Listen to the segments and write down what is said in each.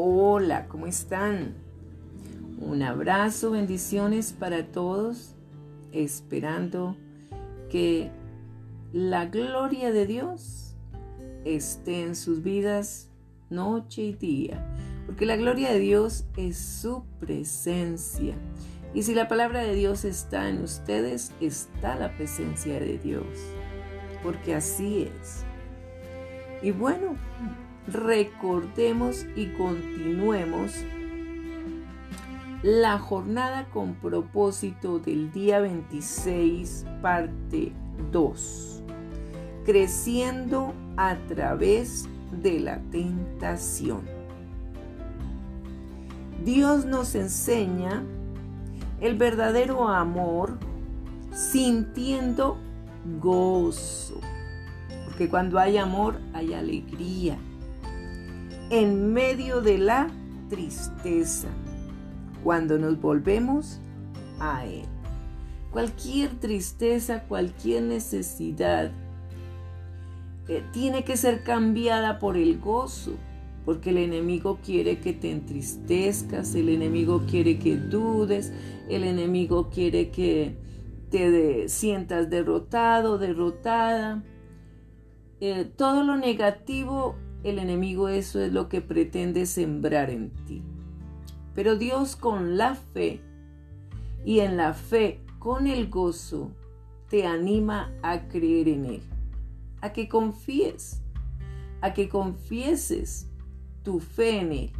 Hola, ¿cómo están? Un abrazo, bendiciones para todos, esperando que la gloria de Dios esté en sus vidas noche y día, porque la gloria de Dios es su presencia. Y si la palabra de Dios está en ustedes, está la presencia de Dios, porque así es. Y bueno, recordemos y continuemos la jornada con propósito del día 26, parte 2. Creciendo a través de la tentación. Dios nos enseña el verdadero amor sintiendo gozo. Porque cuando hay amor hay alegría. En medio de la tristeza. Cuando nos volvemos a Él. Cualquier tristeza, cualquier necesidad eh, tiene que ser cambiada por el gozo porque el enemigo quiere que te entristezcas, el enemigo quiere que dudes, el enemigo quiere que te sientas derrotado, derrotada. Eh, todo lo negativo, el enemigo eso es lo que pretende sembrar en ti. Pero Dios con la fe y en la fe con el gozo te anima a creer en Él, a que confíes, a que confieses tu fe en Él,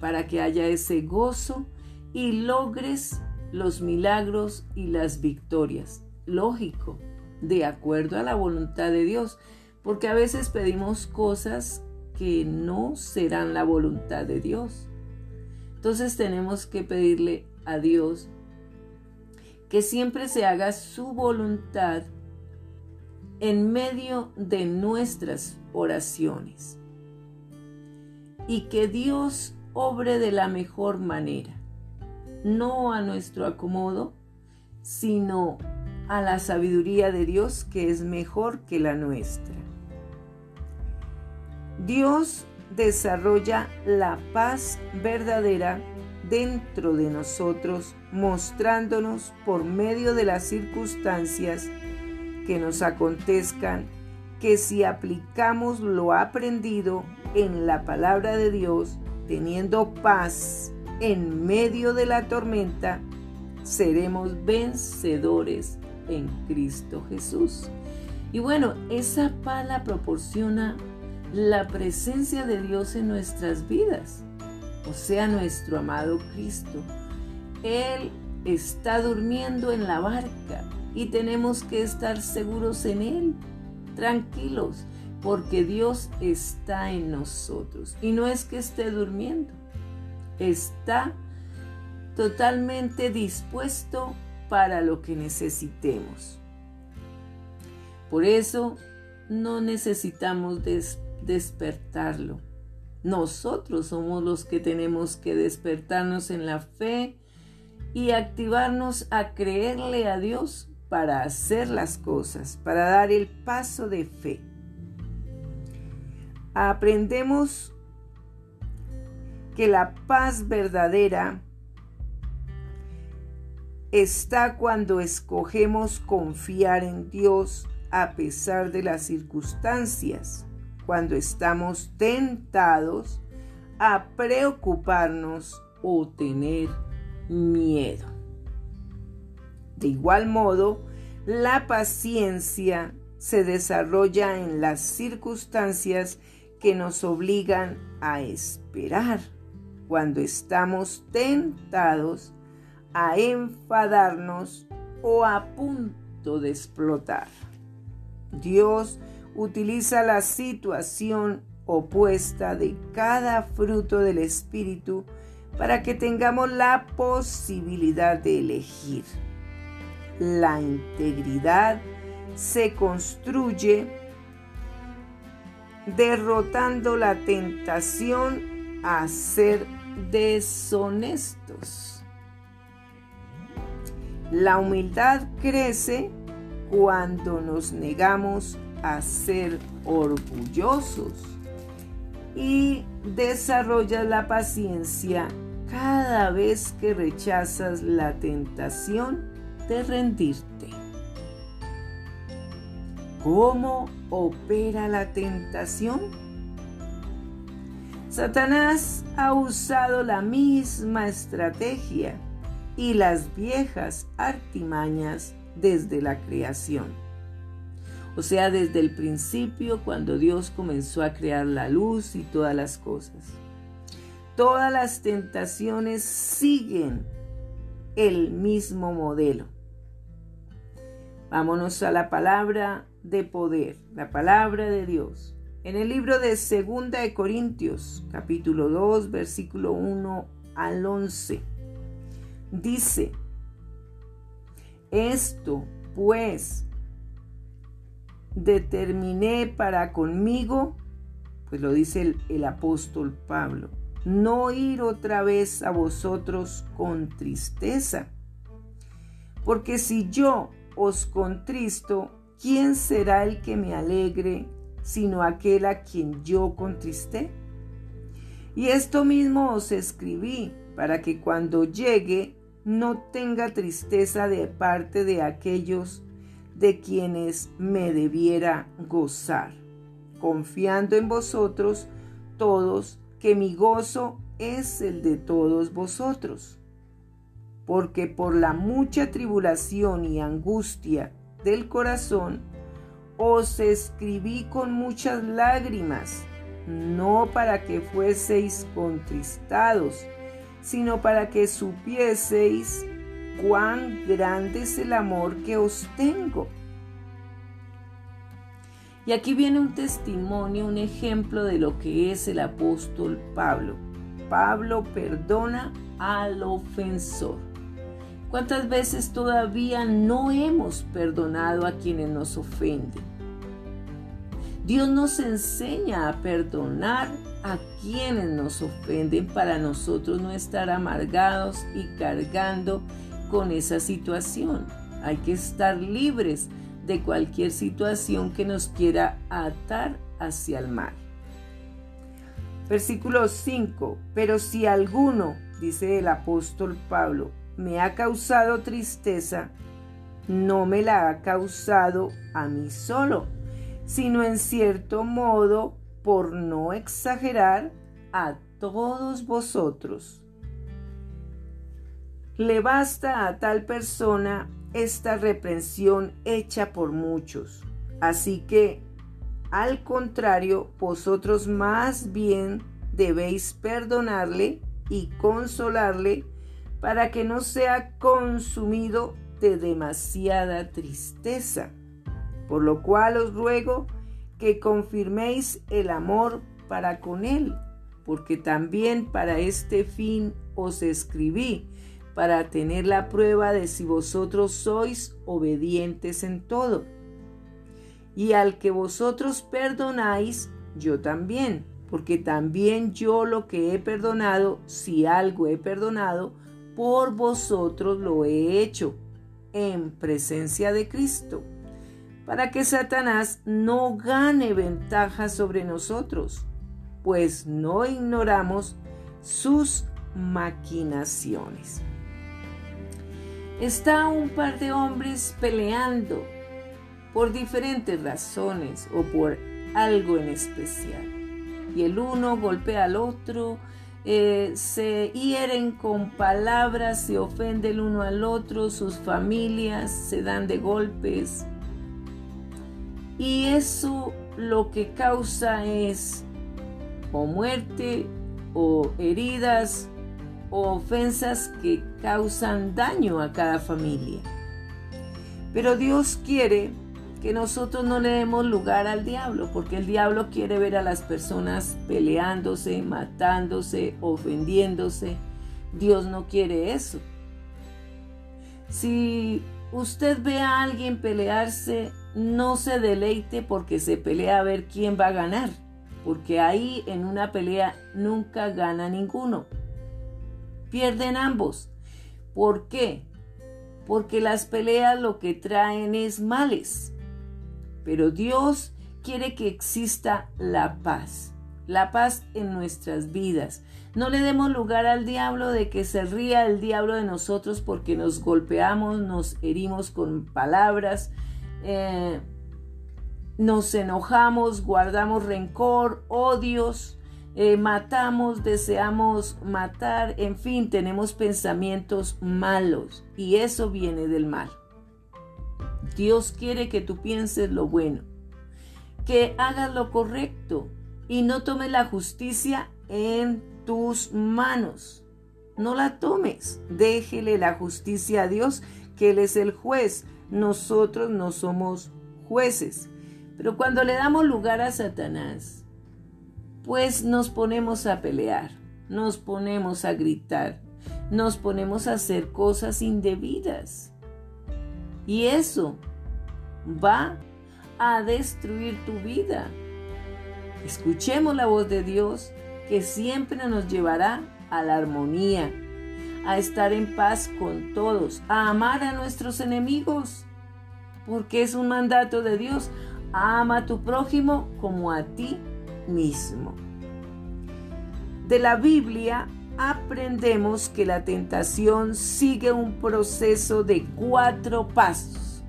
para que haya ese gozo y logres los milagros y las victorias. Lógico, de acuerdo a la voluntad de Dios, porque a veces pedimos cosas que no serán la voluntad de Dios. Entonces tenemos que pedirle a Dios que siempre se haga su voluntad en medio de nuestras oraciones y que Dios obre de la mejor manera, no a nuestro acomodo, sino a la sabiduría de Dios que es mejor que la nuestra. Dios desarrolla la paz verdadera dentro de nosotros, mostrándonos por medio de las circunstancias que nos acontezcan que si aplicamos lo aprendido en la palabra de Dios, teniendo paz en medio de la tormenta, seremos vencedores en Cristo Jesús. Y bueno, esa paz la proporciona la presencia de Dios en nuestras vidas, o sea, nuestro amado Cristo. Él está durmiendo en la barca y tenemos que estar seguros en Él tranquilos, porque Dios está en nosotros. Y no es que esté durmiendo, está totalmente dispuesto para lo que necesitemos. Por eso no necesitamos despertarlo. Nosotros somos los que tenemos que despertarnos en la fe y activarnos a creerle a Dios para hacer las cosas, para dar el paso de fe. Aprendemos que la paz verdadera está cuando escogemos confiar en Dios a pesar de las circunstancias, cuando estamos tentados a preocuparnos o tener miedo. De igual modo, la paciencia se desarrolla en las circunstancias que nos obligan a esperar cuando estamos tentados a enfadarnos o a punto de explotar. Dios utiliza la situación opuesta de cada fruto del Espíritu para que tengamos la posibilidad de elegir la integridad se construye derrotando la tentación a ser deshonestos. La humildad crece cuando nos negamos a ser orgullosos y desarrollas la paciencia cada vez que rechazas la tentación de rendirte. ¿Cómo opera la tentación? Satanás ha usado la misma estrategia y las viejas artimañas desde la creación. O sea, desde el principio cuando Dios comenzó a crear la luz y todas las cosas. Todas las tentaciones siguen el mismo modelo. Vámonos a la palabra de poder, la palabra de Dios. En el libro de Segunda de Corintios, capítulo 2, versículo 1 al 11, dice, esto pues determiné para conmigo, pues lo dice el, apóstol Pablo, no ir otra vez a vosotros con tristeza. Porque si yo os contristo, ¿quién será el que me alegre sino aquel a quien yo contristé? Y esto mismo os escribí para que cuando llegue no tenga tristeza de parte de aquellos de quienes me debiera gozar, confiando en vosotros todos que mi gozo es el de todos vosotros. Porque por la mucha tribulación y angustia del corazón, os escribí con muchas lágrimas, no para que fueseis contristados, sino para que supieseis cuán grande es el amor que os tengo. Y aquí viene un testimonio, un ejemplo de lo que es el apóstol Pablo. Pablo perdona al ofensor. ¿Cuántas veces todavía no hemos perdonado a quienes nos ofenden? Dios nos enseña a perdonar a quienes nos ofenden para nosotros no estar amargados y cargando con esa situación. Hay que estar libres de cualquier situación que nos quiera atar hacia el mal. Versículo 5. Pero si alguno, dice el apóstol Pablo, me ha causado tristeza, no me la ha causado a mí solo, sino en cierto modo, por no exagerar, a todos vosotros. Le basta a tal persona esta reprensión hecha por muchos. Así que, al contrario, vosotros más bien debéis perdonarle y consolarle para que no sea consumido de demasiada tristeza. Por lo cual os ruego que confirméis el amor para con él, porque también para este fin os escribí, para tener la prueba de si vosotros sois obedientes en todo. Y al que vosotros perdonáis, yo también, porque también yo lo que he perdonado, si algo he perdonado, por vosotros lo he hecho en presencia de Cristo, para que Satanás no gane ventaja sobre nosotros, pues no ignoramos sus maquinaciones. Está un par de hombres peleando por diferentes razones o por algo en especial. Y el uno golpea al otro, eh, se hieren con palabras, se ofende el uno al otro, sus familias se dan de golpes. Y eso lo que causa es o muerte o heridas o ofensas que causan daño a cada familia. Pero Dios quiere que nosotros no le demos lugar al diablo, porque el diablo quiere ver a las personas peleándose, matándose, ofendiéndose. Dios no quiere eso. Si usted ve a alguien pelearse, no se deleite porque se pelea a ver quién va a ganar, porque ahí en una pelea nunca gana ninguno. Pierden ambos. ¿Por qué? Porque las peleas lo que traen es males pero Dios quiere que exista la paz. la paz en nuestras vidas. No le demos lugar al diablo de que se ría el diablo de nosotros porque nos golpeamos, nos herimos con palabras, eh, nos enojamos, guardamos rencor, odios, eh, matamos, deseamos matar, en fin, tenemos pensamientos malos y eso viene del mal. Dios quiere que tú pienses lo bueno, que hagas lo correcto y no tomes la justicia en tus manos. No la tomes, déjele la justicia a Dios, que Él es el juez. Nosotros no somos jueces. Pero cuando le damos lugar a Satanás, pues nos ponemos a pelear, nos ponemos a gritar, nos ponemos a hacer cosas indebidas. Y eso va a destruir tu vida. Escuchemos la voz de Dios que siempre nos llevará a la armonía, a estar en paz con todos, a amar a nuestros enemigos, porque es un mandato de Dios. Ama a tu prójimo como a ti mismo. De la Biblia aprendemos que la tentación sigue un proceso de cuatro pasos.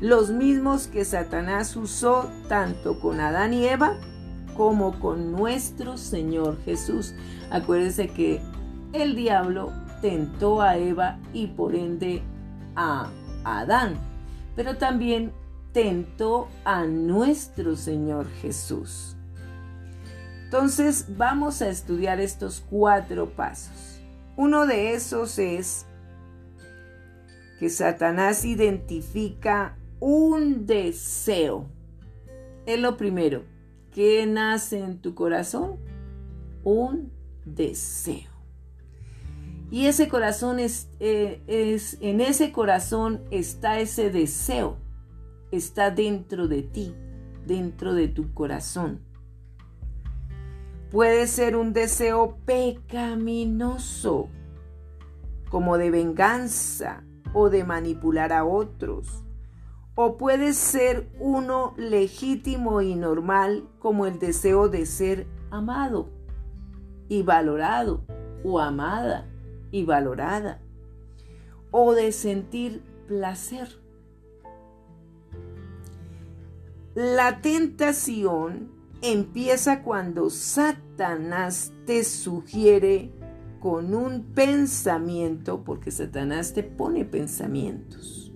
Los mismos que Satanás usó tanto con Adán y Eva como con nuestro Señor Jesús. Acuérdense que el diablo tentó a Eva y por ende a Adán, pero también tentó a nuestro Señor Jesús. Entonces vamos a estudiar estos cuatro pasos. Uno de esos es que Satanás identifica un deseo. Es lo primero. ¿Qué nace en tu corazón? Un deseo. Y ese corazón es, eh, es, en ese corazón está ese deseo está dentro de ti, dentro de tu corazón. Puede ser un deseo pecaminoso, como de venganza o de manipular a otros. O puede ser uno legítimo y normal, como el deseo de ser amado y valorado, o amada y valorada. O de sentir placer La tentación empieza cuando Satanás te sugiere con un pensamiento, porque Satanás te pone pensamientos,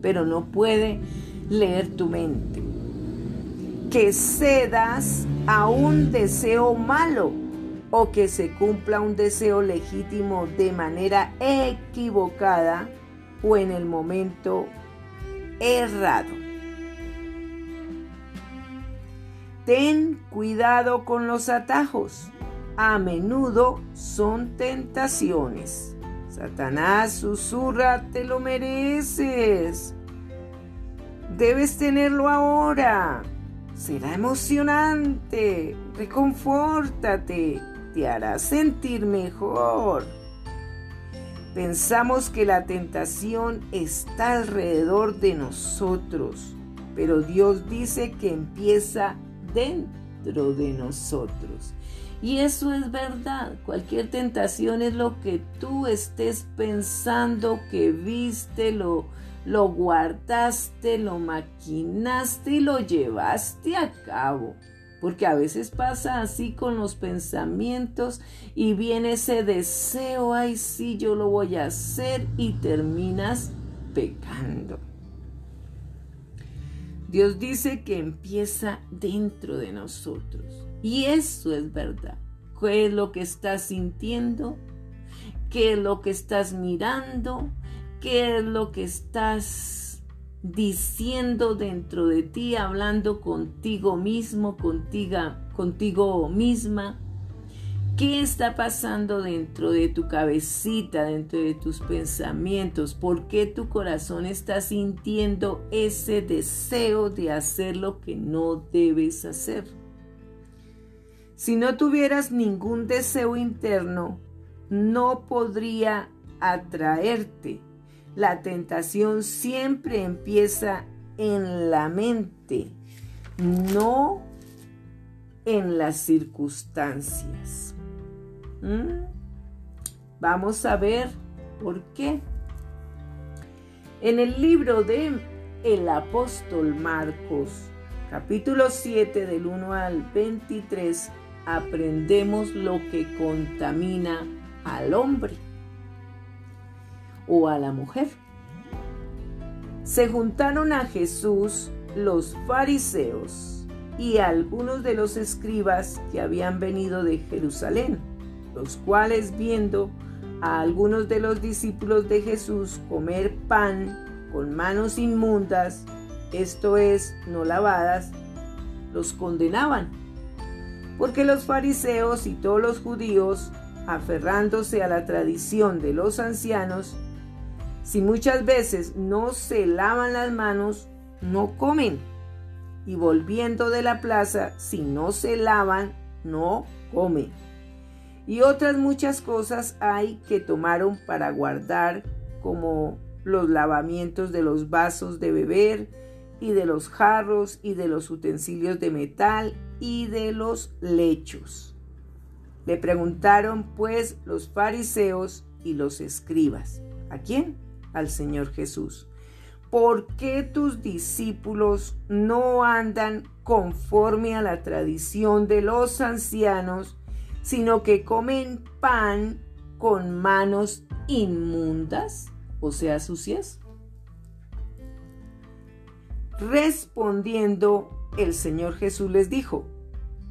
pero no puede leer tu mente. Que cedas a un deseo malo o que se cumpla un deseo legítimo de manera equivocada o en el momento errado. Ten cuidado con los atajos. A menudo son tentaciones. Satanás susurra, te lo mereces. Debes tenerlo ahora. Será emocionante. Reconfórtate. Te hará sentir mejor. Pensamos que la tentación está alrededor de nosotros, pero Dios dice que empieza dentro de nosotros. Y eso es verdad. Cualquier tentación es lo que tú estés pensando que viste, lo, lo guardaste, lo maquinaste y lo llevaste a cabo. Porque a veces pasa así con los pensamientos y viene ese deseo, ay sí, yo lo voy a hacer y terminas pecando. Dios dice que empieza dentro de nosotros. Y eso es verdad. ¿Qué es lo que estás sintiendo? ¿Qué es lo que estás mirando? ¿Qué es lo que estás diciendo dentro de ti, hablando contigo mismo, contigo, contigo misma? ¿Qué está pasando dentro de tu cabecita, dentro de tus pensamientos? ¿Por qué tu corazón está sintiendo ese deseo de hacer lo que no debes hacer? Si no tuvieras ningún deseo interno, no podría atraerte. La tentación siempre empieza en la mente, no en las circunstancias. ¿Mm? Vamos a ver por qué. En el libro de el apóstol Marcos, capítulo 7 del 1 al 23, aprendemos lo que contamina al hombre o a la mujer. Se juntaron a Jesús los fariseos y algunos de los escribas que habían venido de Jerusalén, los cuales viendo a algunos de los discípulos de Jesús comer pan con manos inmundas, esto es, no lavadas, los condenaban. Porque los fariseos y todos los judíos, aferrándose a la tradición de los ancianos, si muchas veces no se lavan las manos, no comen. Y volviendo de la plaza, si no se lavan, no comen. Y otras muchas cosas hay que tomaron para guardar, como los lavamientos de los vasos de beber, y de los jarros, y de los utensilios de metal, y de los lechos. Le preguntaron pues los fariseos y los escribas. ¿A quién? Al Señor Jesús. ¿por qué tus discípulos no andan conforme a la tradición de los ancianos, sino que comen pan con manos inmundas, o sea, sucias? Respondiendo, el Señor Jesús les dijo,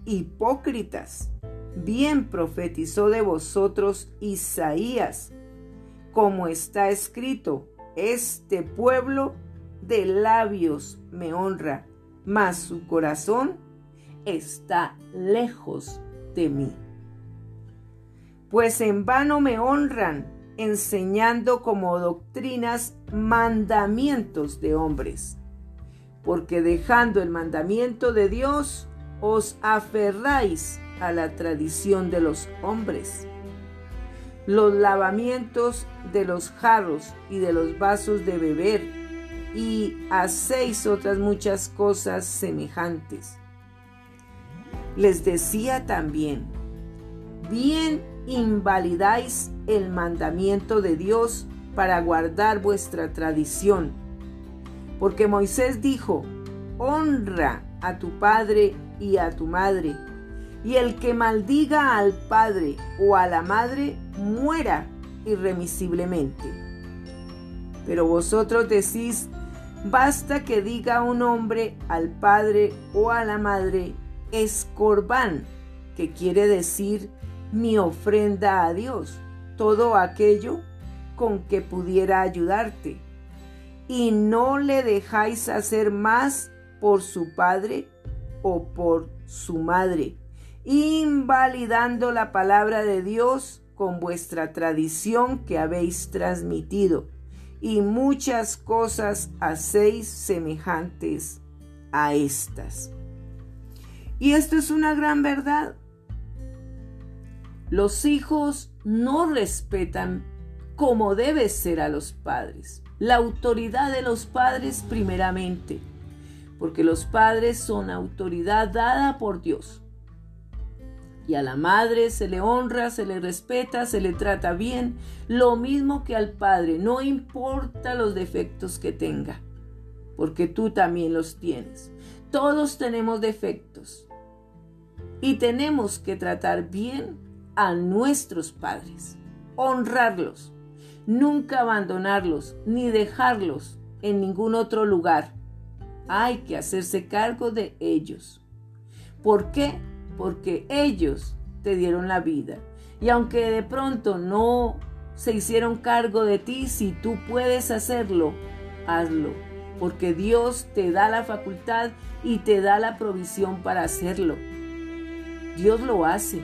Hipócritas, bien profetizó de vosotros Isaías, como está escrito, este pueblo de labios me honra, mas su corazón está lejos de mí. Pues en vano me honran, enseñando como doctrinas mandamientos de hombres, porque dejando el mandamiento de Dios, os aferráis a la tradición de los hombres los lavamientos de los jarros y de los vasos de beber, y hacéis otras muchas cosas semejantes. Les decía también, bien invalidáis el mandamiento de Dios para guardar vuestra tradición, porque Moisés dijo, honra a tu padre y a tu madre, y el que maldiga al padre o a la madre muera irremisiblemente. Pero vosotros decís, basta que diga un hombre al padre o a la madre, escorbán, que quiere decir mi ofrenda a Dios, todo aquello con que pudiera ayudarte. Y no le dejáis hacer más por su padre o por su madre invalidando la palabra de Dios con vuestra tradición que habéis transmitido, y muchas cosas hacéis semejantes a estas. Y esto es una gran verdad. Los hijos no respetan como debe ser a los padres. La autoridad de los padres primeramente, porque los padres son autoridad dada por Dios. Y a la madre se le honra, se le respeta, se le trata bien, lo mismo que al padre, no importa los defectos que tenga, porque tú también los tienes. Todos tenemos defectos y tenemos que tratar bien a nuestros padres, honrarlos, nunca abandonarlos ni dejarlos en ningún otro lugar. Hay que hacerse cargo de ellos. ¿Por qué? porque ellos te dieron la vida. Y aunque de pronto no se hicieron cargo de ti, si tú puedes hacerlo, hazlo, porque Dios te da la facultad y te da la provisión para hacerlo. Dios lo hace.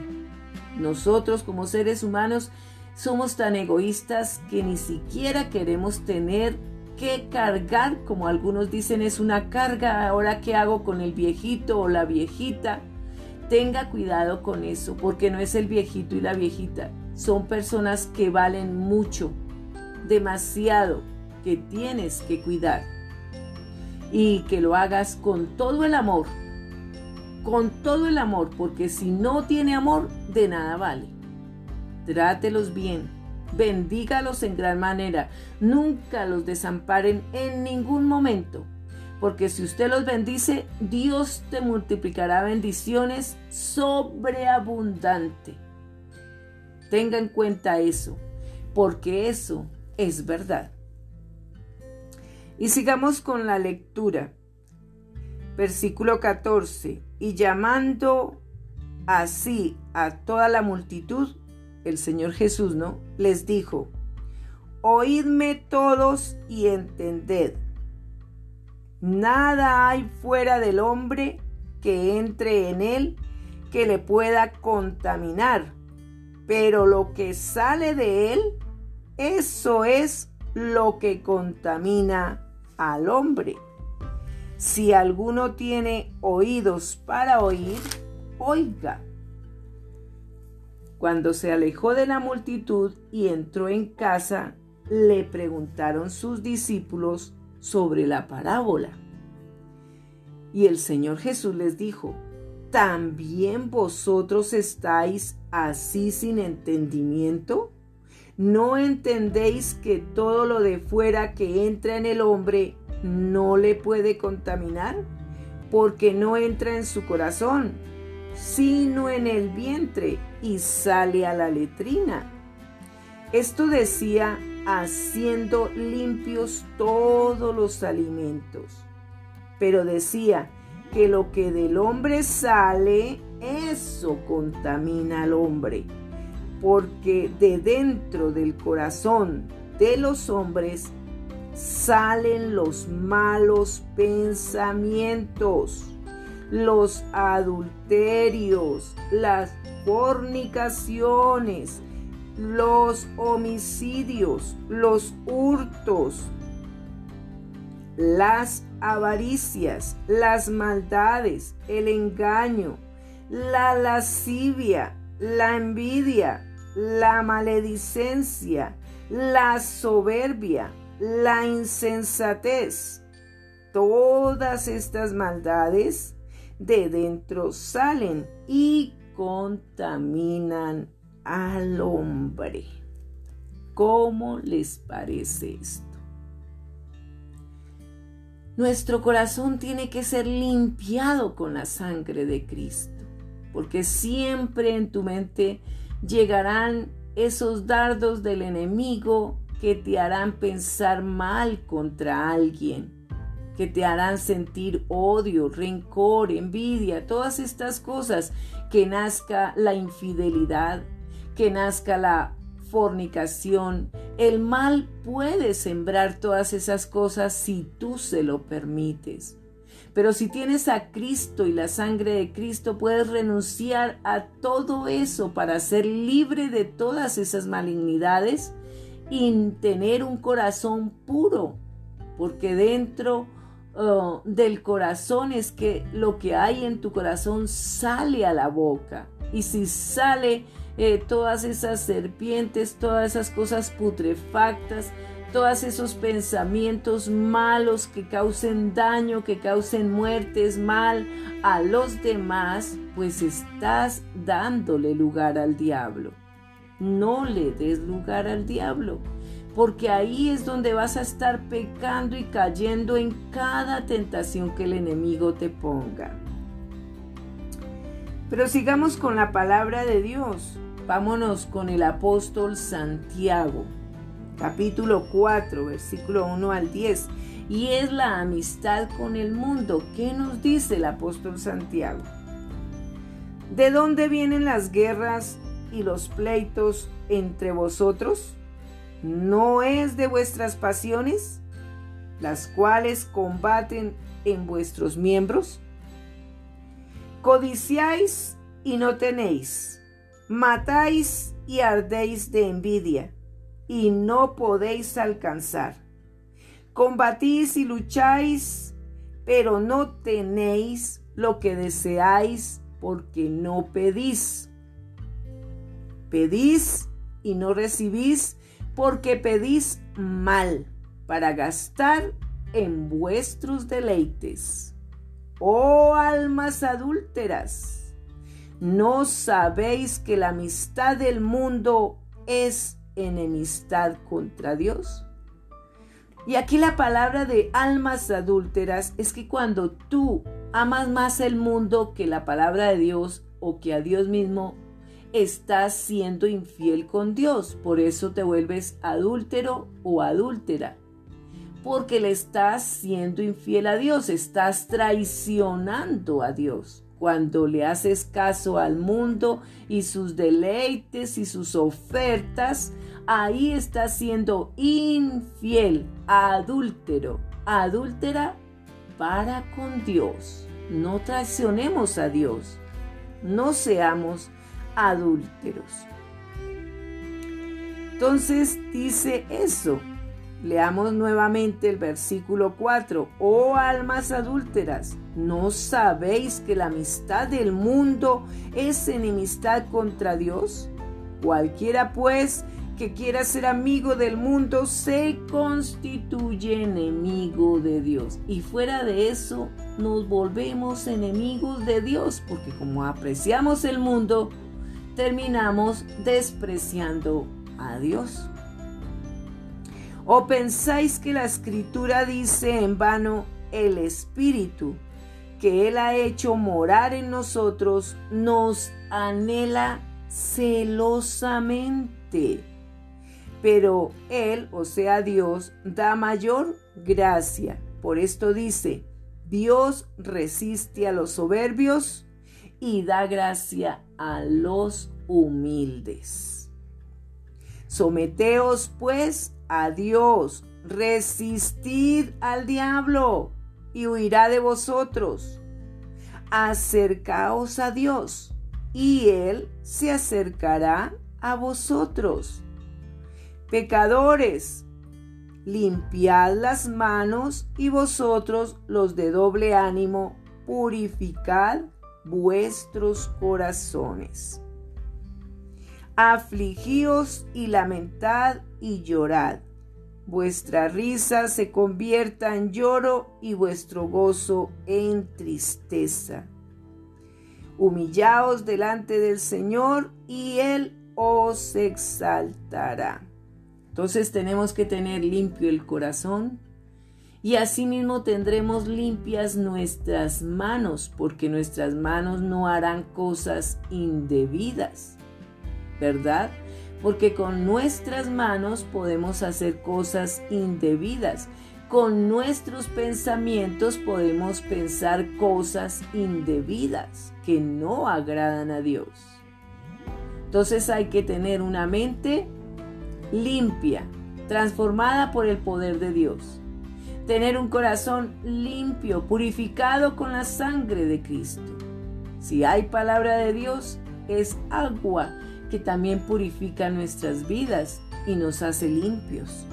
Nosotros como seres humanos somos tan egoístas que ni siquiera queremos tener que cargar, como algunos dicen, es una carga, ahora qué hago con el viejito o la viejita. Tenga cuidado con eso, porque no es el viejito y la viejita. Son personas que valen mucho, demasiado, que tienes que cuidar. Y que lo hagas con todo el amor, con todo el amor, porque si no tiene amor, de nada vale. Trátelos bien, bendígalos en gran manera, nunca los desamparen en ningún momento, porque si usted los bendice, Dios te multiplicará bendiciones sobreabundante. Tenga en cuenta eso, porque eso es verdad. Y sigamos con la lectura. Versículo 14. Y llamando así a toda la multitud, el Señor Jesús, ¿no? Les dijo, Oídme todos y entended. Nada hay fuera del hombre que entre en él que le pueda contaminar, pero lo que sale de él, eso es lo que contamina al hombre. Si alguno tiene oídos para oír, oiga. Cuando se alejó de la multitud y entró en casa, le preguntaron sus discípulos sobre la parábola. Y el Señor Jesús les dijo, ¿también vosotros estáis así sin entendimiento? ¿No entendéis que todo lo de fuera que entra en el hombre no le puede contaminar porque no entra en su corazón, sino en el vientre y sale a la letrina. Esto decía haciendo limpios todos los alimentos. Pero decía que lo que del hombre sale, eso contamina al hombre. Porque de dentro del corazón de los hombres salen los malos pensamientos, los adulterios, las fornicaciones, los homicidios, los hurtos, las avaricias, las maldades, el engaño, la lascivia, la envidia, la maledicencia, la soberbia la insensatez. Todas estas maldades de dentro salen y contaminan al hombre. ¿Cómo les parece esto? Nuestro corazón tiene que ser limpiado con la sangre de Cristo, porque siempre en tu mente llegarán esos dardos del enemigo que te harán pensar mal contra alguien, que te harán sentir odio, rencor, envidia, todas estas cosas, que nazca la infidelidad, que nazca la fornicación. El mal puede sembrar todas esas cosas si tú se lo permites. Pero si tienes a Cristo y la sangre de Cristo, puedes renunciar a todo eso para ser libre de todas esas malignidades y tener un corazón puro, porque dentro uh, del corazón es que lo que hay en tu corazón sale a la boca. Y si sale eh, todas esas serpientes, todas esas cosas putrefactas, todos esos pensamientos malos que causen daño, que causen muertes, mal a los demás, pues estás dándole lugar al diablo. No le des lugar al diablo, porque ahí es donde vas a estar pecando y cayendo en cada tentación que el enemigo te ponga. Pero sigamos con la palabra de Dios. Vámonos con el apóstol Santiago, capítulo 4, versículo 1 al 10. Y es la amistad con el mundo. ¿Qué nos dice el apóstol Santiago? ¿De dónde vienen las guerras y los pleitos entre vosotros? ¿No es de vuestras pasiones, las cuales combaten en vuestros miembros? Codiciáis y no tenéis, matáis y ardéis de envidia, y no podéis alcanzar. Combatís y lucháis, pero no tenéis lo que deseáis porque no pedís. Pedís y no recibís porque pedís mal para gastar en vuestros deleites. oh almas adúlteras, ¿no sabéis que la amistad del mundo es enemistad contra Dios? Y aquí la palabra de almas adúlteras es que cuando tú amas más el mundo que la palabra de Dios o que a Dios mismo, estás siendo infiel con Dios. Por eso te vuelves adúltero o adúltera. Porque le estás siendo infiel a Dios, estás traicionando a Dios. Cuando le haces caso al mundo y sus deleites y sus ofertas, ahí está siendo infiel, adúltero, adúltera para con Dios. No traicionemos a Dios. No seamos adúlteros. Entonces dice eso. Leamos nuevamente el versículo 4. Oh almas adúlteras, ¿no sabéis que la amistad del mundo es enemistad contra Dios? Cualquiera pues que quiera ser amigo del mundo se constituye enemigo de Dios. Y fuera de eso, nos volvemos enemigos de Dios, porque como apreciamos el mundo, terminamos despreciando a Dios. ¿O pensáis que la escritura dice en vano el Espíritu que Él ha hecho morar en nosotros nos anhela celosamente? pero Él, o sea Dios, da mayor gracia. Por esto dice, Dios resiste a los soberbios y da gracia a los humildes. Someteos pues a Dios, resistid al diablo y huirá de vosotros. Acercaos a Dios y Él se acercará a vosotros. Pecadores, limpiad las manos y vosotros los de doble ánimo, purificad vuestros corazones. Afligíos y lamentad y llorad. Vuestra risa se convierta en lloro y vuestro gozo en tristeza. Humillaos delante del Señor y Él os exaltará. Entonces tenemos que tener limpio el corazón y asimismo tendremos limpias nuestras manos, porque nuestras manos no harán cosas indebidas, ¿verdad? Porque con nuestras manos podemos hacer cosas indebidas. Con nuestros pensamientos podemos pensar cosas indebidas que no agradan a Dios. Entonces hay que tener una mente limpia, transformada por el poder de Dios. Tener un corazón limpio, purificado con la sangre de Cristo. Si hay palabra de Dios, es agua que también purifica nuestras vidas y nos hace limpios.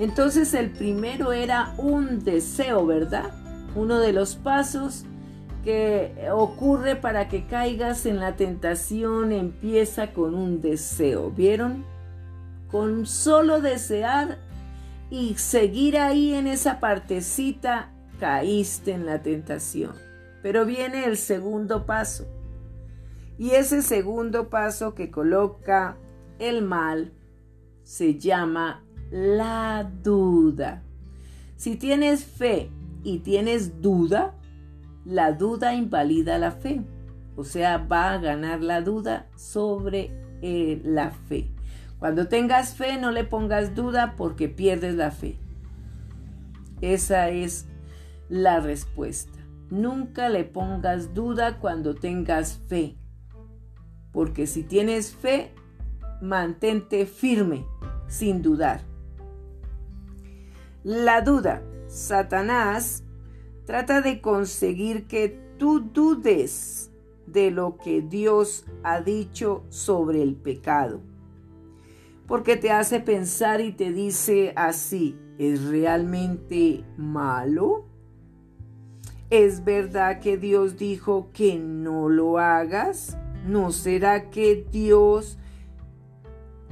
Entonces el primero era un deseo, ¿verdad? Uno de los pasos que ocurre para que caigas en la tentación empieza con un deseo. ¿Vieron? Con solo desear y seguir ahí en esa partecita, caíste en la tentación. Pero viene el segundo paso. Y ese segundo paso que coloca el mal se llama la duda. Si tienes fe y tienes duda, la duda invalida la fe. O sea, va a ganar la duda sobre eh, la fe. Cuando tengas fe, no le pongas duda porque pierdes la fe. Esa es la respuesta. Nunca le pongas duda cuando tengas fe. Porque si tienes fe, mantente firme, sin dudar. La duda. Satanás Trata de conseguir que tú dudes de lo que Dios ha dicho sobre el pecado. Porque te hace pensar y te dice así, ¿es realmente malo? ¿Es verdad que Dios dijo que no lo hagas? ¿No será que Dios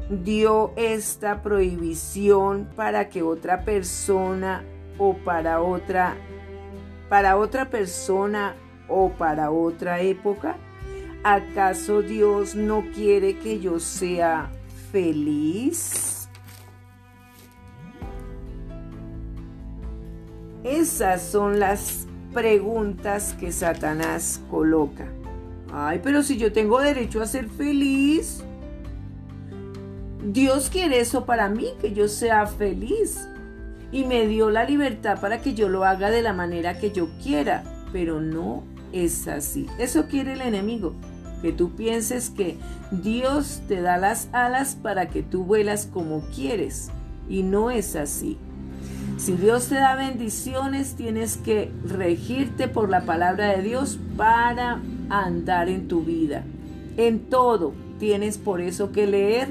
dio esta prohibición para que otra persona o para otra para otra persona o para otra época? ¿Acaso Dios no quiere que yo sea feliz? Esas son las preguntas que Satanás coloca. Ay, pero si yo tengo derecho a ser feliz, Dios quiere eso para mí, que yo sea feliz. Y me dio la libertad para que yo lo haga de la manera que yo quiera. Pero no es así. Eso quiere el enemigo. Que tú pienses que Dios te da las alas para que tú vuelas como quieres. Y no es así. Si Dios te da bendiciones, tienes que regirte por la palabra de Dios para andar en tu vida. En todo tienes por eso que leer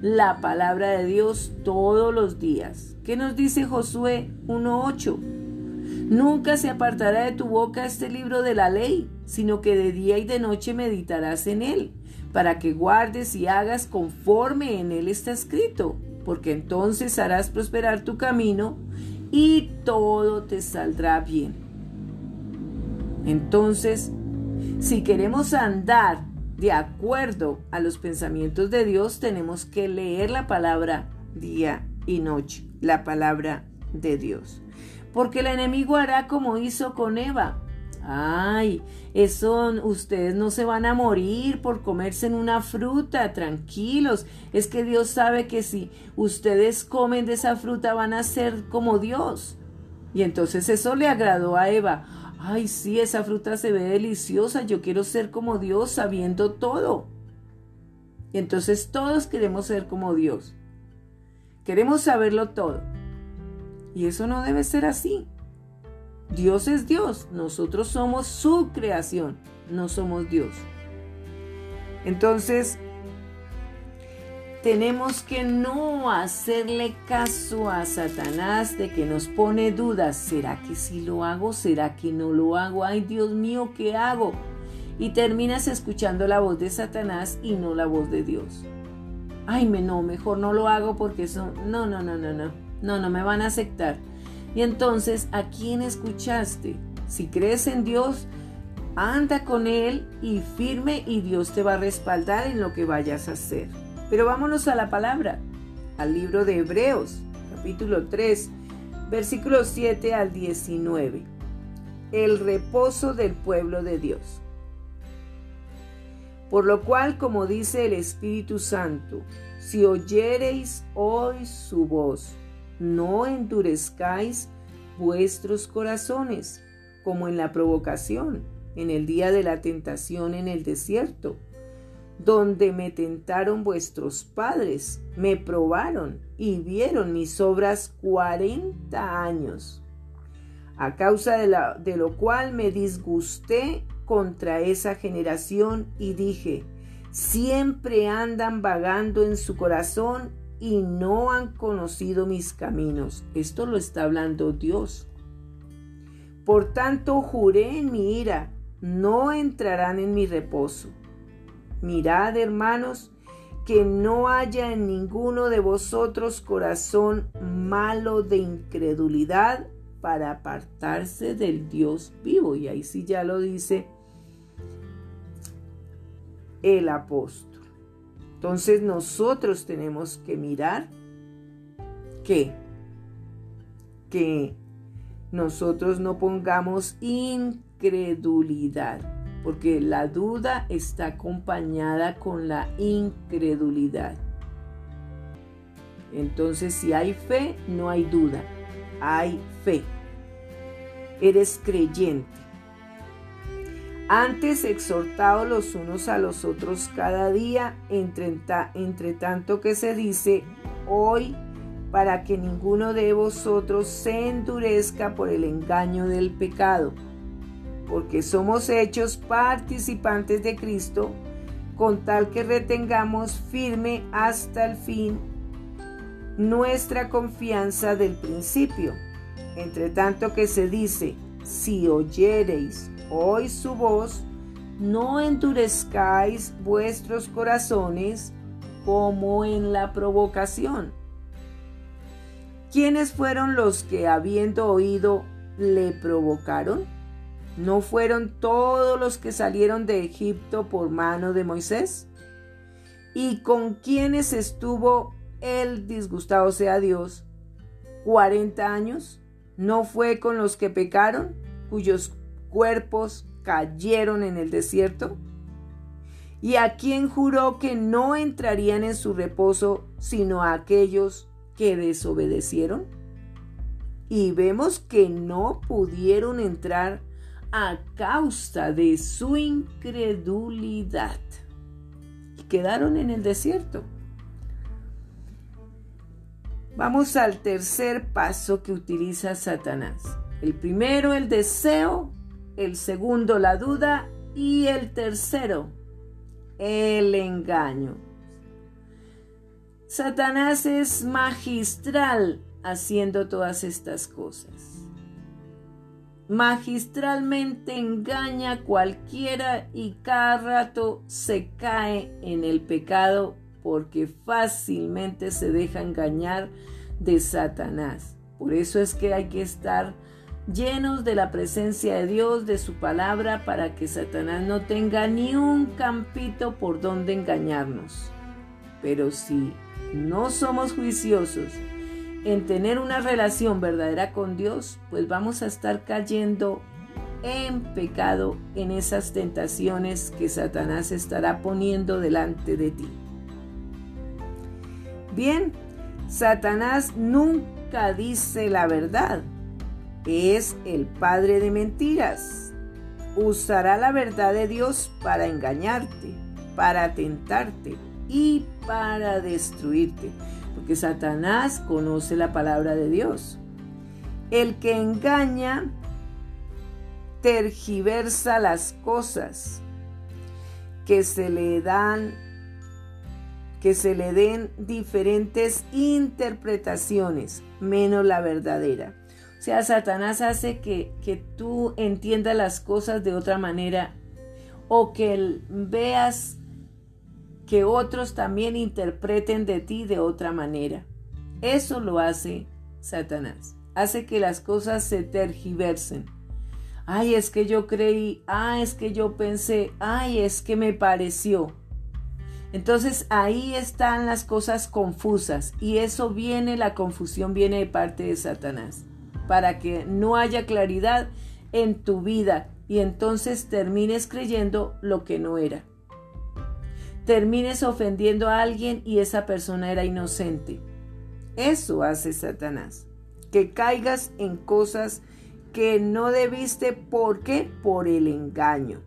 la palabra de Dios todos los días. ¿Qué nos dice Josué 1.8? Nunca se apartará de tu boca este libro de la ley, sino que de día y de noche meditarás en él, para que guardes y hagas conforme en él está escrito, porque entonces harás prosperar tu camino y todo te saldrá bien. Entonces, si queremos andar de acuerdo a los pensamientos de Dios, tenemos que leer la palabra día y noche, la palabra de Dios. Porque el enemigo hará como hizo con Eva. Ay, eso ustedes no se van a morir por comerse en una fruta, tranquilos. Es que Dios sabe que si ustedes comen de esa fruta van a ser como Dios. Y entonces eso le agradó a Eva ay, sí, esa fruta se ve deliciosa, yo quiero ser como Dios sabiendo todo. Y entonces todos queremos ser como Dios. Queremos saberlo todo. Y eso no debe ser así. Dios es Dios, nosotros somos su creación, no somos Dios. Entonces, tenemos que no hacerle caso a Satanás de que nos pone dudas. ¿Será que sí lo hago? ¿Será que no lo hago? Ay, Dios mío, ¿qué hago? Y terminas escuchando la voz de Satanás y no la voz de Dios. Ay, me no, mejor no lo hago porque eso, no, no, no, no, no, no, no me van a aceptar. Y entonces, ¿a quién escuchaste? Si crees en Dios, anda con Él y firme y Dios te va a respaldar en lo que vayas a hacer. Pero vámonos a la palabra, al libro de Hebreos, capítulo 3, versículos 7 al 19. El reposo del pueblo de Dios. Por lo cual, como dice el Espíritu Santo, si oyereis hoy su voz, no endurezcáis vuestros corazones, como en la provocación, en el día de la tentación en el desierto donde me tentaron vuestros padres, me probaron y vieron mis obras cuarenta años, a causa de, de lo cual me disgusté contra esa generación y dije, siempre andan vagando en su corazón y no han conocido mis caminos. Esto lo está hablando Dios. Por tanto, juré en mi ira, no entrarán en mi reposo. Mirad, hermanos, que no haya en ninguno de vosotros corazón malo de incredulidad para apartarse del Dios vivo. Y ahí sí ya lo dice el apóstol. Entonces nosotros tenemos que mirar que, que nosotros no pongamos incredulidad porque la duda está acompañada con la incredulidad. Entonces, si hay fe, no hay duda, hay fe. Eres creyente. Antes exhortados los unos a los otros cada día, entre, entre tanto que se dice hoy, para que ninguno de vosotros se endurezca por el engaño del pecado porque somos hechos participantes de Cristo, con tal que retengamos firme hasta el fin nuestra confianza del principio. Entre tanto que se dice, si oyereis hoy su voz, no endurezcáis vuestros corazones como en la provocación. ¿Quiénes fueron los que habiendo oído le provocaron? ¿No fueron todos los que salieron de Egipto por mano de Moisés? ¿Y con quienes estuvo el disgustado sea Dios 40 años? ¿No fue con los que pecaron, cuyos cuerpos cayeron en el desierto? ¿Y a quien juró que no entrarían en su reposo sino a aquellos que desobedecieron? Y vemos que no pudieron entrar a causa de su incredulidad. Y quedaron en el desierto. Vamos al tercer paso que utiliza Satanás. El primero, el deseo. El segundo, la duda. Y el tercero, el engaño. Satanás es magistral haciendo todas estas cosas. Magistralmente engaña a cualquiera y cada rato se cae en el pecado porque fácilmente se deja engañar de Satanás. Por eso es que hay que estar llenos de la presencia de Dios, de su palabra, para que Satanás no tenga ni un campito por donde engañarnos. Pero si no somos juiciosos en tener una relación verdadera con Dios, pues vamos a estar cayendo en pecado en esas tentaciones que Satanás estará poniendo delante de ti. Bien, Satanás nunca dice la verdad es el padre de mentiras. Usará la verdad de Dios para engañarte, para tentarte y para destruirte, porque Satanás conoce la palabra de Dios. El que engaña tergiversa las cosas que se le dan que se le den diferentes interpretaciones menos la verdadera. O sea, Satanás hace que, que tú entiendas las cosas de otra manera o que veas que otros también interpreten de ti de otra manera. Eso lo hace Satanás. Hace que las cosas se tergiversen. Ay, es que yo creí, ay, es que yo pensé, ay, es que me pareció. Entonces ahí están las cosas confusas y eso viene, la confusión viene de parte de Satanás para que no haya claridad en tu vida y entonces termines creyendo lo que no era. Termines ofendiendo a alguien y esa persona era inocente. Eso hace Satanás. Que caigas en cosas que no debiste. ¿Por qué? Por el engaño.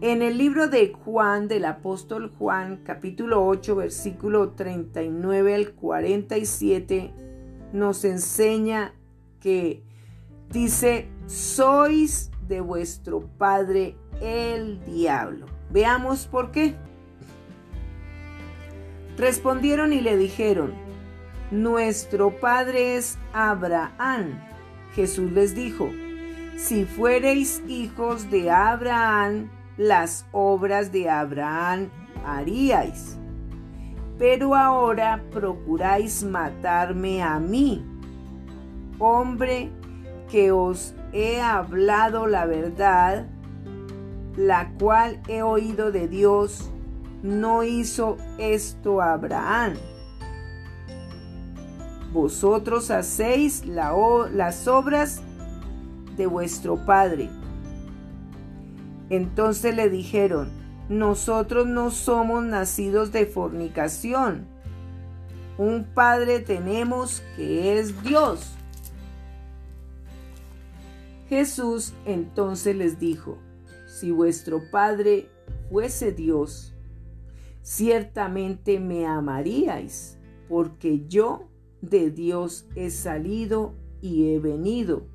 En el libro de Juan, del apóstol Juan, capítulo 8, versículo 39 al 47, nos enseña que dice, sois de vuestro padre el diablo. Veamos por qué. Respondieron y le dijeron, nuestro padre es Abraham. Jesús les dijo, si fuereis hijos de Abraham, las obras de Abraham haríais pero ahora procuráis matarme a mí, hombre que os he hablado la verdad, la cual he oído de Dios, no hizo esto Abraham. Vosotros hacéis las obras de vuestro padre. Entonces le dijeron, nosotros no somos nacidos de fornicación. Un Padre tenemos que es Dios. Jesús entonces les dijo, si vuestro Padre fuese Dios, ciertamente me amaríais, porque yo de Dios he salido y he venido,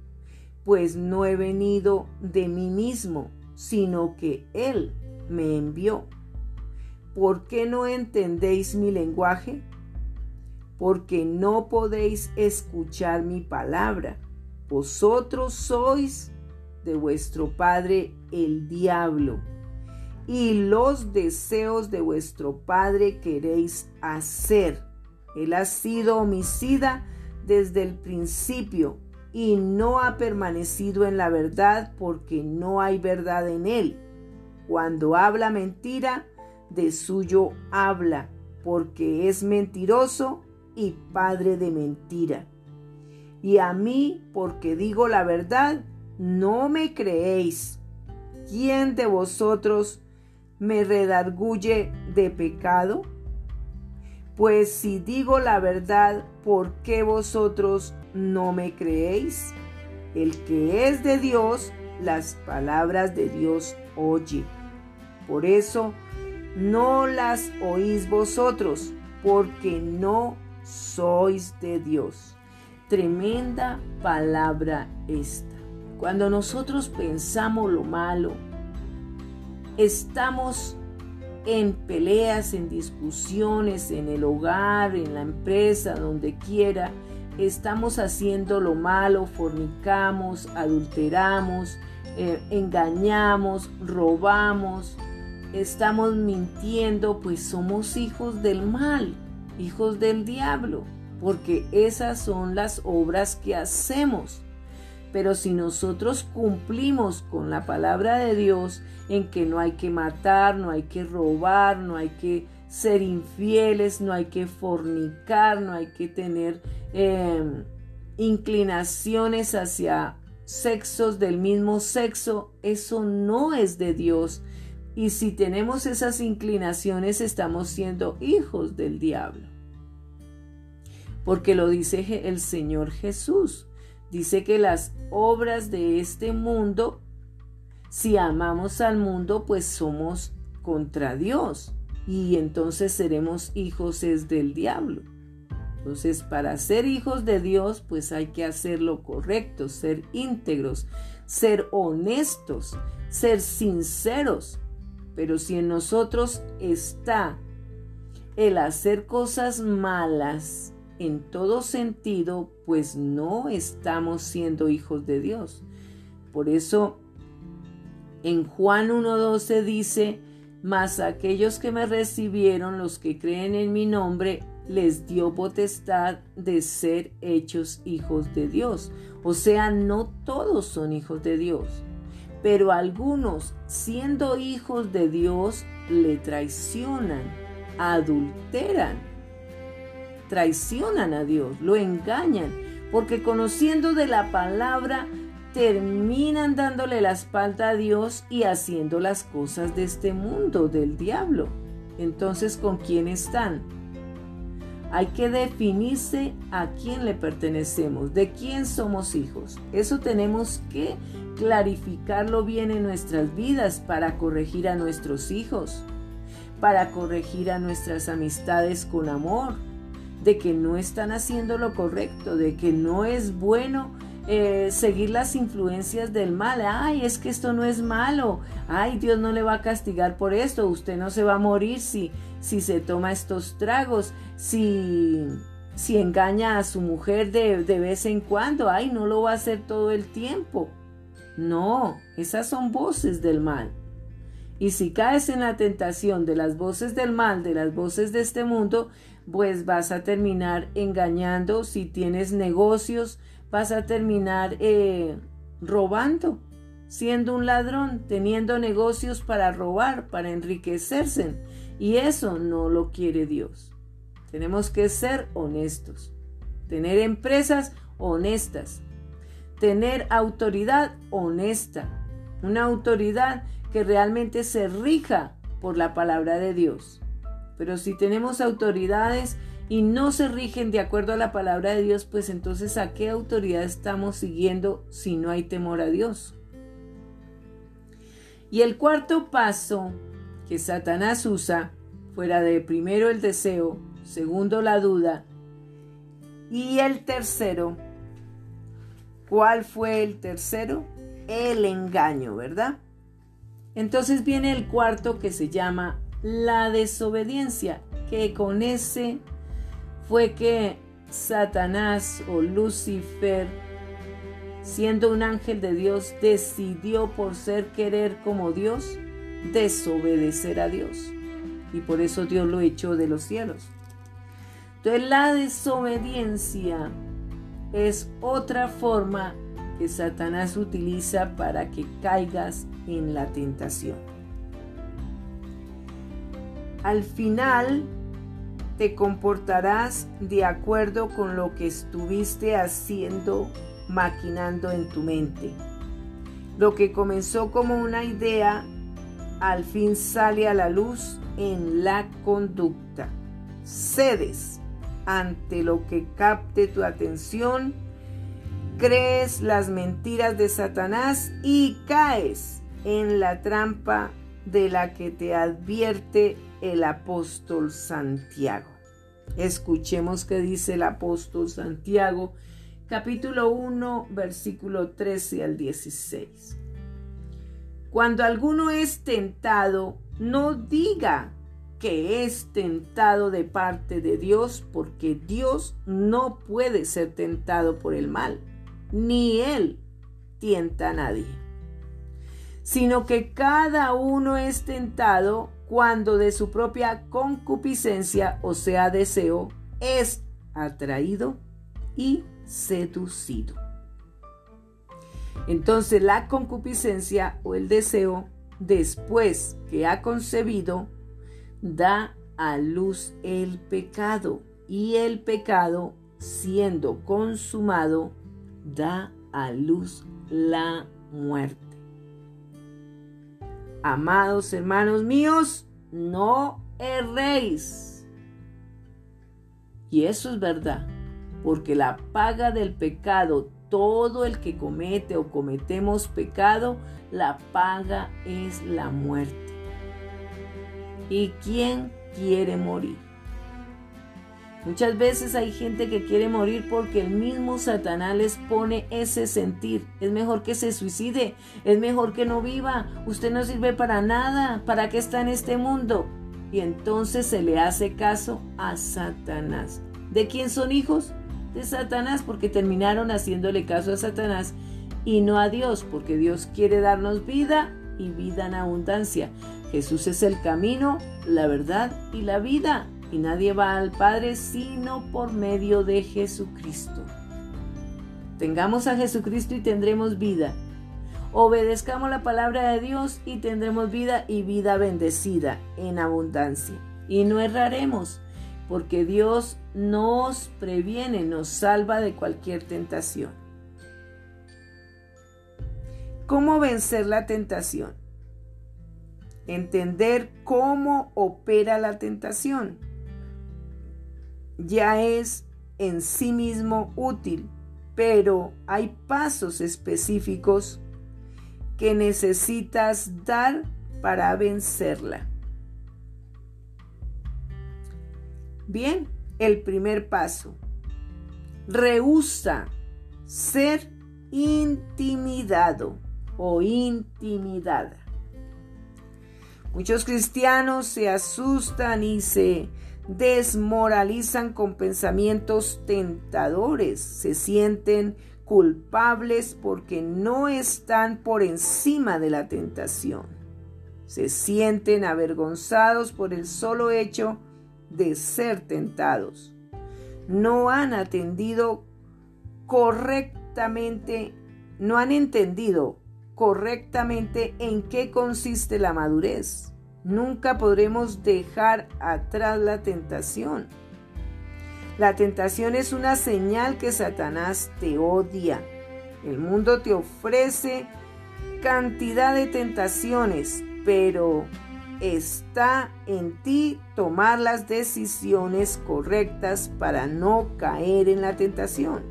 pues no he venido de mí mismo, sino que Él me envió. ¿Por qué no entendéis mi lenguaje? Porque no podéis escuchar mi palabra. Vosotros sois de vuestro padre el diablo, y los deseos de vuestro padre queréis hacer. Él ha sido homicida desde el principio y no ha permanecido en la verdad porque no hay verdad en él. Cuando habla mentira, de suyo habla, porque es mentiroso y padre de mentira. Y a mí, porque digo la verdad, no me creéis. ¿Quién de vosotros me redarguye de pecado? Pues si digo la verdad, ¿por qué vosotros no me creéis? El que es de Dios, las palabras de Dios oye. Por eso, no las oís vosotros, porque no sois de Dios. Tremenda palabra esta. Cuando nosotros pensamos lo malo, estamos en peleas, en discusiones, en el hogar, en la empresa, donde quiera, estamos haciendo lo malo, fornicamos, adulteramos, eh, engañamos, robamos, estamos mintiendo, pues somos hijos del mal, hijos del diablo, porque esas son las obras que hacemos. Pero si nosotros cumplimos con la palabra de Dios en que no hay que matar, no hay que robar, no hay que ser infieles, no hay que fornicar, no hay que tener em, inclinaciones hacia sexos del mismo sexo, eso no es de Dios. Y si tenemos esas inclinaciones, estamos siendo hijos del diablo. Porque lo dice el Señor Jesús. Dice que las obras de este mundo, si amamos al mundo, pues somos contra Dios. Y entonces seremos hijos es del diablo. Entonces, para ser hijos de Dios, pues hay que hacer lo correcto, ser íntegros, ser honestos, ser sinceros. Pero si en nosotros está el hacer cosas malas, en todo sentido, pues no estamos siendo hijos de Dios. Por eso en Juan 1.12 dice, mas aquellos que me recibieron, los que creen en mi nombre, les dio potestad de ser hechos hijos de Dios. O sea, no todos son hijos de Dios, pero algunos, siendo hijos de Dios, le traicionan, adulteran traicionan a Dios, lo engañan, porque conociendo de la palabra terminan dándole la espalda a Dios y haciendo las cosas de este mundo, del diablo. Entonces, ¿con quién están? Hay que definirse a quién le pertenecemos, de quién somos hijos. Eso tenemos que clarificarlo bien en nuestras vidas para corregir a nuestros hijos, para corregir a nuestras amistades con amor, de que no están haciendo lo correcto, de que no es bueno eh, seguir las influencias del mal. Ay, es que esto no es malo. Ay, Dios no le va a castigar por esto. Usted no se va a morir si, si se toma estos tragos, si, si engaña a su mujer de, de vez en cuando. Ay, no lo va a hacer todo el tiempo. No, esas son voces del mal. Y si caes en la tentación de las voces del mal, de las voces de este mundo, pues vas a terminar engañando. Si tienes negocios, vas a terminar eh, robando, siendo un ladrón, teniendo negocios para robar, para enriquecerse. Y eso no lo quiere Dios. Tenemos que ser honestos, tener empresas honestas, tener autoridad honesta, una autoridad que realmente se rija por la palabra de Dios. Pero si tenemos autoridades y no se rigen de acuerdo a la palabra de Dios, pues entonces ¿a qué autoridad estamos siguiendo si no hay temor a Dios? Y el cuarto paso que Satanás usa, fuera de primero el deseo, segundo la duda, y el tercero, ¿cuál fue el tercero? El engaño, ¿verdad? Entonces viene el cuarto que se llama la desobediencia, que con ese fue que Satanás o Lucifer, siendo un ángel de Dios, decidió por ser querer como Dios, desobedecer a Dios. Y por eso Dios lo echó de los cielos. Entonces la desobediencia es otra forma que Satanás utiliza para que caigas en la tentación. Al final te comportarás de acuerdo con lo que estuviste haciendo, maquinando en tu mente. Lo que comenzó como una idea, al fin sale a la luz en la conducta. Cedes ante lo que capte tu atención, crees las mentiras de Satanás y caes en la trampa de la que te advierte el apóstol Santiago. Escuchemos qué dice el apóstol Santiago, capítulo 1, versículo 13 al 16. Cuando alguno es tentado, no diga que es tentado de parte de Dios, porque Dios no puede ser tentado por el mal, ni Él tienta a nadie, sino que cada uno es tentado cuando de su propia concupiscencia, o sea, deseo, es atraído y seducido. Entonces la concupiscencia o el deseo, después que ha concebido, da a luz el pecado y el pecado, siendo consumado, da a luz la muerte. Amados hermanos míos, no erréis. Y eso es verdad, porque la paga del pecado, todo el que comete o cometemos pecado, la paga es la muerte. ¿Y quién quiere morir? Muchas veces hay gente que quiere morir porque el mismo Satanás les pone ese sentir. Es mejor que se suicide, es mejor que no viva, usted no sirve para nada, ¿para qué está en este mundo? Y entonces se le hace caso a Satanás. ¿De quién son hijos? De Satanás porque terminaron haciéndole caso a Satanás y no a Dios, porque Dios quiere darnos vida y vida en abundancia. Jesús es el camino, la verdad y la vida, y nadie va al Padre sino por medio de Jesucristo. Tengamos a Jesucristo y tendremos vida. Obedezcamos la palabra de Dios y tendremos vida y vida bendecida en abundancia. Y no erraremos, porque Dios nos previene, nos salva de cualquier tentación. ¿Cómo vencer la tentación? entender cómo opera la tentación. Ya es en sí mismo útil, pero hay pasos específicos que necesitas dar para vencerla. Bien, el primer paso. Rehúsa ser intimidado o intimidada. Muchos cristianos se asustan y se desmoralizan con pensamientos tentadores, se sienten culpables porque no están por encima de la tentación, se sienten avergonzados por el solo hecho de ser tentados, no han atendido correctamente, no han entendido correctamente en qué consiste la madurez. Nunca podremos dejar atrás la tentación. La tentación es una señal que Satanás te odia. El mundo te ofrece cantidad de tentaciones, pero está en ti tomar las decisiones correctas para no caer en la tentación.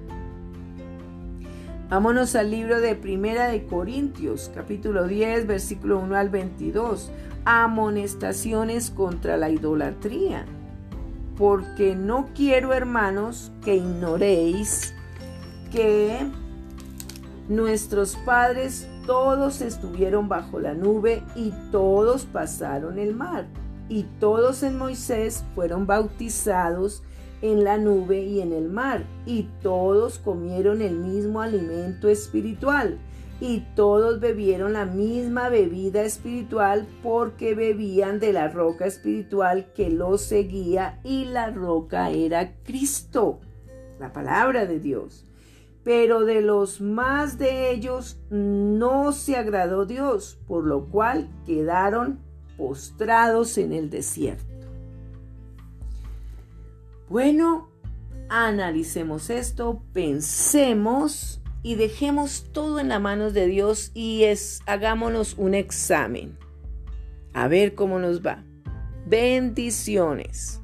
Vámonos al libro de Primera de Corintios, capítulo 10, versículo 1 al 22. Amonestaciones contra la idolatría. Porque no quiero, hermanos, que ignoréis que nuestros padres todos estuvieron bajo la nube y todos pasaron el mar. Y todos en Moisés fueron bautizados en la nube y en el mar, y todos comieron el mismo alimento espiritual, y todos bebieron la misma bebida espiritual porque bebían de la roca espiritual que los seguía, y la roca era Cristo, la palabra de Dios. pero de los más de ellos no se agradó Dios, por lo cual quedaron postrados en el desierto. Bueno, analicemos esto, pensemos y dejemos todo en las manos de Dios y es, hagámonos un examen. A ver cómo nos va. Bendiciones.